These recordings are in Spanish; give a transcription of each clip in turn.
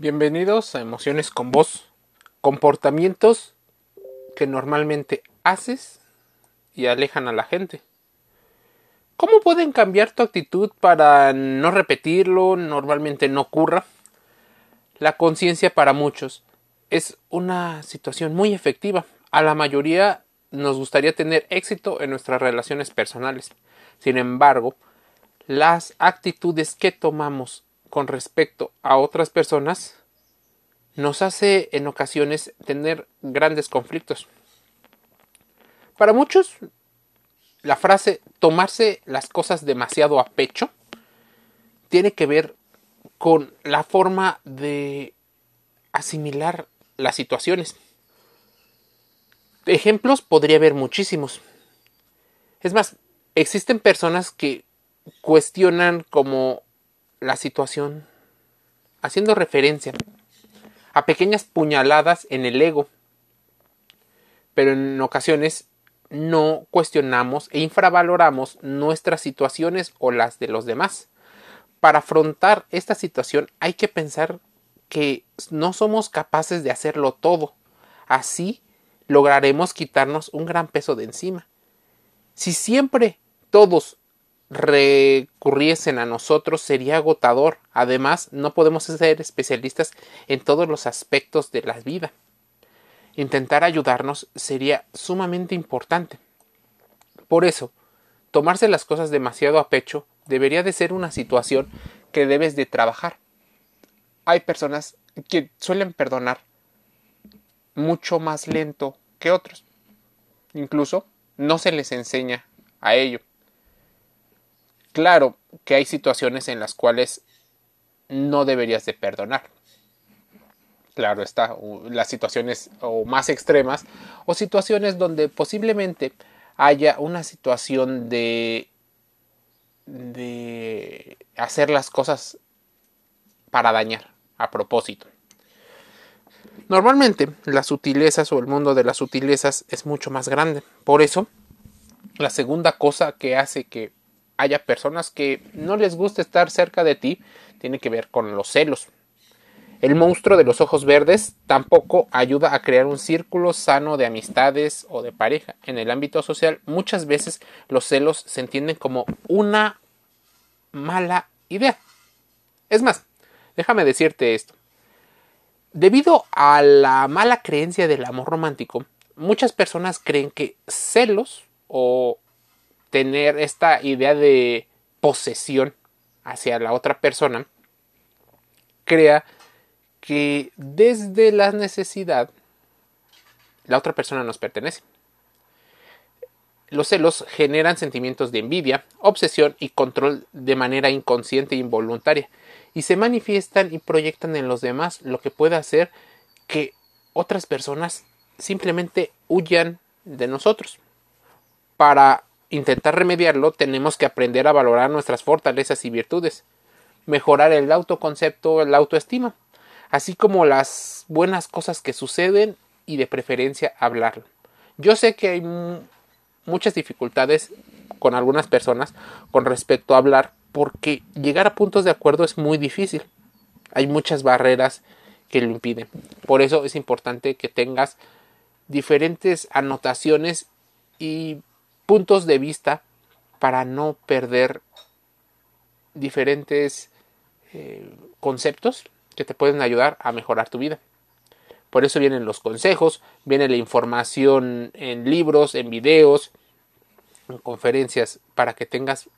Bienvenidos a Emociones con Voz. Comportamientos que normalmente haces y alejan a la gente. ¿Cómo pueden cambiar tu actitud para no repetirlo, normalmente no ocurra? La conciencia para muchos es una situación muy efectiva. A la mayoría nos gustaría tener éxito en nuestras relaciones personales. Sin embargo, las actitudes que tomamos con respecto a otras personas nos hace en ocasiones tener grandes conflictos. Para muchos, la frase tomarse las cosas demasiado a pecho tiene que ver con la forma de asimilar las situaciones. Ejemplos podría haber muchísimos. Es más, existen personas que cuestionan como la situación haciendo referencia a pequeñas puñaladas en el ego. Pero en ocasiones no cuestionamos e infravaloramos nuestras situaciones o las de los demás. Para afrontar esta situación hay que pensar que no somos capaces de hacerlo todo. Así lograremos quitarnos un gran peso de encima. Si siempre todos recurriesen a nosotros sería agotador. Además, no podemos ser especialistas en todos los aspectos de la vida. Intentar ayudarnos sería sumamente importante. Por eso, tomarse las cosas demasiado a pecho debería de ser una situación que debes de trabajar. Hay personas que suelen perdonar mucho más lento que otros. Incluso no se les enseña a ello. Claro que hay situaciones en las cuales no deberías de perdonar. Claro está, las situaciones o más extremas o situaciones donde posiblemente haya una situación de de hacer las cosas para dañar a propósito. Normalmente las sutilezas o el mundo de las sutilezas es mucho más grande. Por eso, la segunda cosa que hace que haya personas que no les gusta estar cerca de ti tiene que ver con los celos. El monstruo de los ojos verdes tampoco ayuda a crear un círculo sano de amistades o de pareja. En el ámbito social muchas veces los celos se entienden como una mala idea. Es más, déjame decirte esto. Debido a la mala creencia del amor romántico, muchas personas creen que celos o tener esta idea de posesión hacia la otra persona, crea que desde la necesidad la otra persona nos pertenece. Los celos generan sentimientos de envidia, obsesión y control de manera inconsciente e involuntaria y se manifiestan y proyectan en los demás, lo que puede hacer que otras personas simplemente huyan de nosotros. Para intentar remediarlo, tenemos que aprender a valorar nuestras fortalezas y virtudes, mejorar el autoconcepto, la autoestima, así como las buenas cosas que suceden y de preferencia hablarlo. Yo sé que hay muchas dificultades con algunas personas con respecto a hablar porque llegar a puntos de acuerdo es muy difícil. Hay muchas barreras que lo impiden. Por eso es importante que tengas diferentes anotaciones y puntos de vista para no perder diferentes eh, conceptos que te pueden ayudar a mejorar tu vida. Por eso vienen los consejos, viene la información en libros, en videos, en conferencias, para que tengas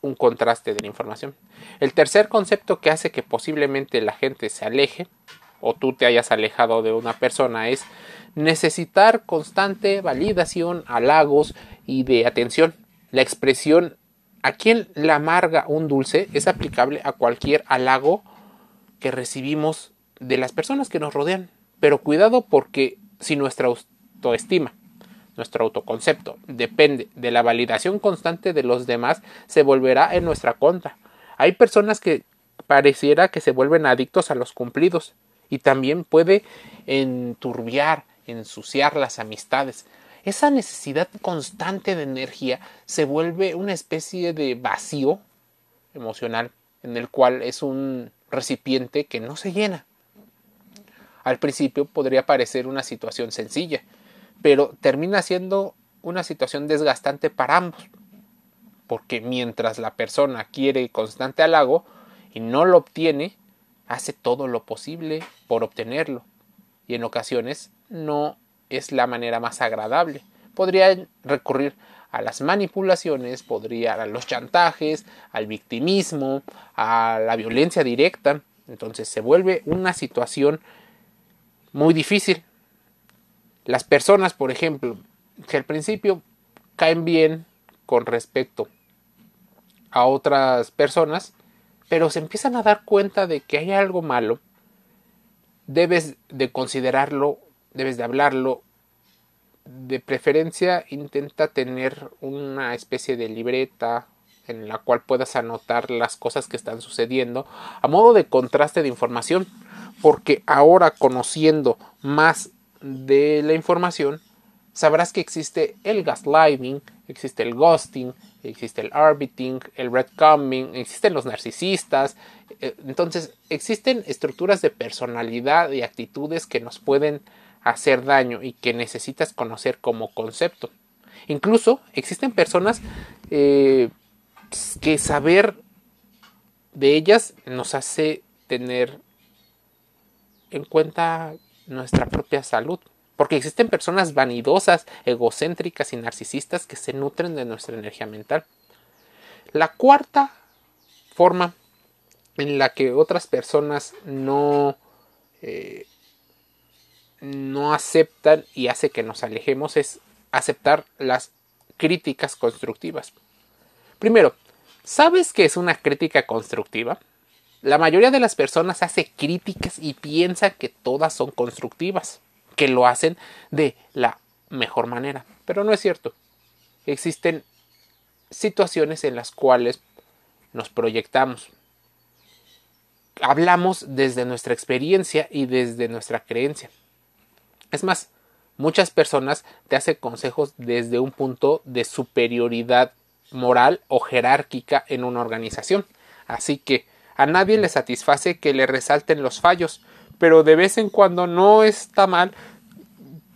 un contraste de la información. El tercer concepto que hace que posiblemente la gente se aleje o tú te hayas alejado de una persona es necesitar constante validación, halagos y de atención. La expresión a quien le amarga un dulce es aplicable a cualquier halago que recibimos de las personas que nos rodean. Pero cuidado porque si nuestra autoestima, nuestro autoconcepto depende de la validación constante de los demás, se volverá en nuestra contra. Hay personas que pareciera que se vuelven adictos a los cumplidos y también puede enturbiar, ensuciar las amistades. Esa necesidad constante de energía se vuelve una especie de vacío emocional en el cual es un recipiente que no se llena. Al principio podría parecer una situación sencilla, pero termina siendo una situación desgastante para ambos, porque mientras la persona quiere constante halago y no lo obtiene, hace todo lo posible por obtenerlo, y en ocasiones no es la manera más agradable. Podría recurrir a las manipulaciones, podría a los chantajes, al victimismo, a la violencia directa. Entonces se vuelve una situación muy difícil. Las personas, por ejemplo, que al principio caen bien con respecto a otras personas, pero se empiezan a dar cuenta de que hay algo malo, debes de considerarlo, debes de hablarlo, de preferencia intenta tener una especie de libreta en la cual puedas anotar las cosas que están sucediendo a modo de contraste de información, porque ahora conociendo más de la información, sabrás que existe el gaslighting, existe el ghosting, existe el arbiting, el redcombing, existen los narcisistas. Eh, entonces, existen estructuras de personalidad y actitudes que nos pueden hacer daño y que necesitas conocer como concepto. Incluso existen personas eh, que saber de ellas nos hace tener en cuenta nuestra propia salud. Porque existen personas vanidosas, egocéntricas y narcisistas que se nutren de nuestra energía mental. La cuarta forma en la que otras personas no, eh, no aceptan y hace que nos alejemos es aceptar las críticas constructivas. Primero, ¿sabes qué es una crítica constructiva? La mayoría de las personas hace críticas y piensa que todas son constructivas que lo hacen de la mejor manera. Pero no es cierto. Existen situaciones en las cuales nos proyectamos. Hablamos desde nuestra experiencia y desde nuestra creencia. Es más, muchas personas te hacen consejos desde un punto de superioridad moral o jerárquica en una organización. Así que a nadie le satisface que le resalten los fallos, pero de vez en cuando no está mal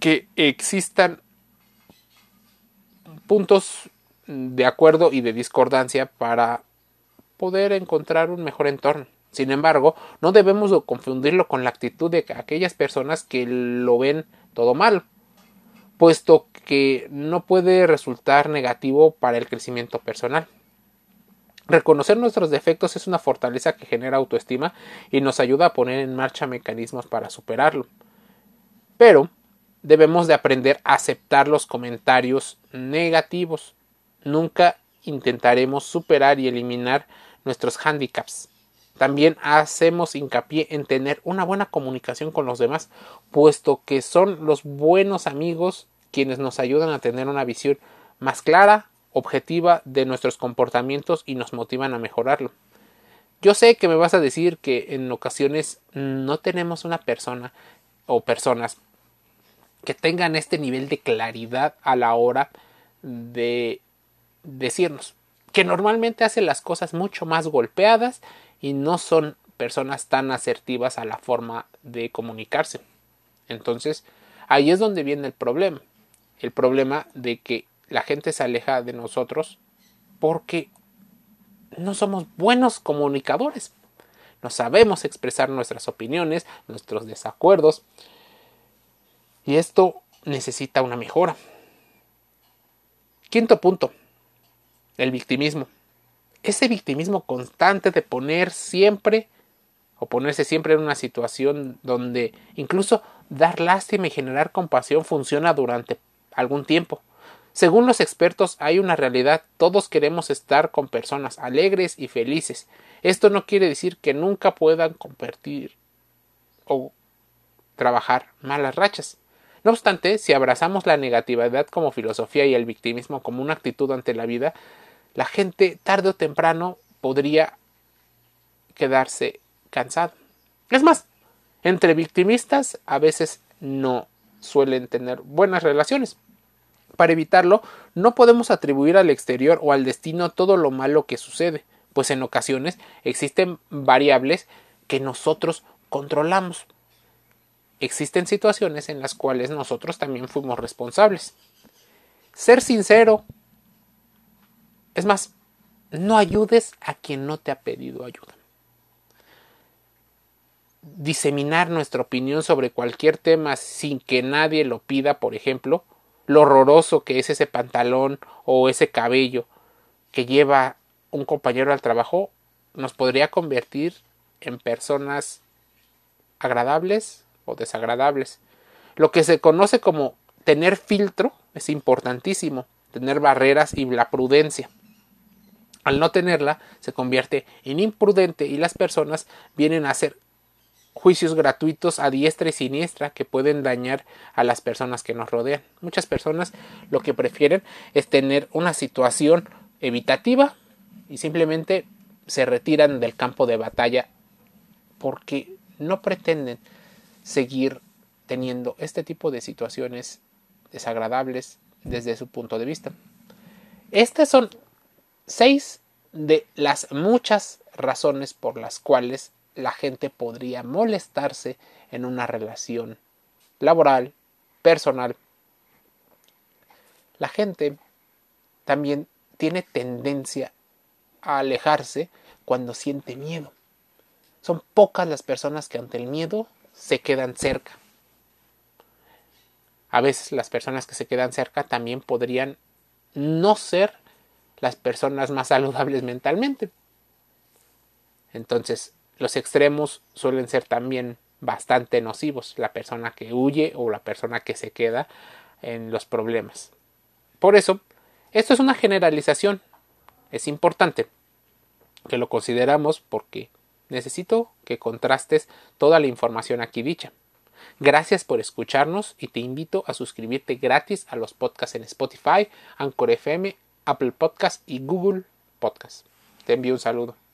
que existan puntos de acuerdo y de discordancia para poder encontrar un mejor entorno. Sin embargo, no debemos confundirlo con la actitud de aquellas personas que lo ven todo mal, puesto que no puede resultar negativo para el crecimiento personal. Reconocer nuestros defectos es una fortaleza que genera autoestima y nos ayuda a poner en marcha mecanismos para superarlo. Pero debemos de aprender a aceptar los comentarios negativos. Nunca intentaremos superar y eliminar nuestros handicaps. También hacemos hincapié en tener una buena comunicación con los demás, puesto que son los buenos amigos quienes nos ayudan a tener una visión más clara, objetiva de nuestros comportamientos y nos motivan a mejorarlo. Yo sé que me vas a decir que en ocasiones no tenemos una persona o personas que tengan este nivel de claridad a la hora de decirnos que normalmente hacen las cosas mucho más golpeadas y no son personas tan asertivas a la forma de comunicarse. Entonces, ahí es donde viene el problema. El problema de que la gente se aleja de nosotros porque no somos buenos comunicadores. No sabemos expresar nuestras opiniones, nuestros desacuerdos. Y esto necesita una mejora. Quinto punto. El victimismo. Ese victimismo constante de poner siempre o ponerse siempre en una situación donde incluso dar lástima y generar compasión funciona durante algún tiempo. Según los expertos, hay una realidad, todos queremos estar con personas alegres y felices. Esto no quiere decir que nunca puedan compartir o trabajar malas rachas. No obstante, si abrazamos la negatividad como filosofía y el victimismo como una actitud ante la vida, la gente tarde o temprano podría quedarse cansado. Es más, entre victimistas a veces no suelen tener buenas relaciones. Para evitarlo, no podemos atribuir al exterior o al destino todo lo malo que sucede, pues en ocasiones existen variables que nosotros controlamos. Existen situaciones en las cuales nosotros también fuimos responsables. Ser sincero. Es más, no ayudes a quien no te ha pedido ayuda. Diseminar nuestra opinión sobre cualquier tema sin que nadie lo pida, por ejemplo, lo horroroso que es ese pantalón o ese cabello que lleva un compañero al trabajo, nos podría convertir en personas agradables o desagradables. Lo que se conoce como tener filtro es importantísimo, tener barreras y la prudencia. Al no tenerla, se convierte en imprudente y las personas vienen a hacer juicios gratuitos a diestra y siniestra que pueden dañar a las personas que nos rodean. Muchas personas lo que prefieren es tener una situación evitativa y simplemente se retiran del campo de batalla porque no pretenden seguir teniendo este tipo de situaciones desagradables desde su punto de vista. Estas son seis de las muchas razones por las cuales la gente podría molestarse en una relación laboral, personal. La gente también tiene tendencia a alejarse cuando siente miedo. Son pocas las personas que ante el miedo se quedan cerca. A veces las personas que se quedan cerca también podrían no ser las personas más saludables mentalmente. Entonces, los extremos suelen ser también bastante nocivos, la persona que huye o la persona que se queda en los problemas. Por eso, esto es una generalización. Es importante que lo consideramos porque necesito que contrastes toda la información aquí dicha. Gracias por escucharnos y te invito a suscribirte gratis a los podcasts en Spotify, Anchor FM, Apple Podcast y Google Podcast. Te envío un saludo.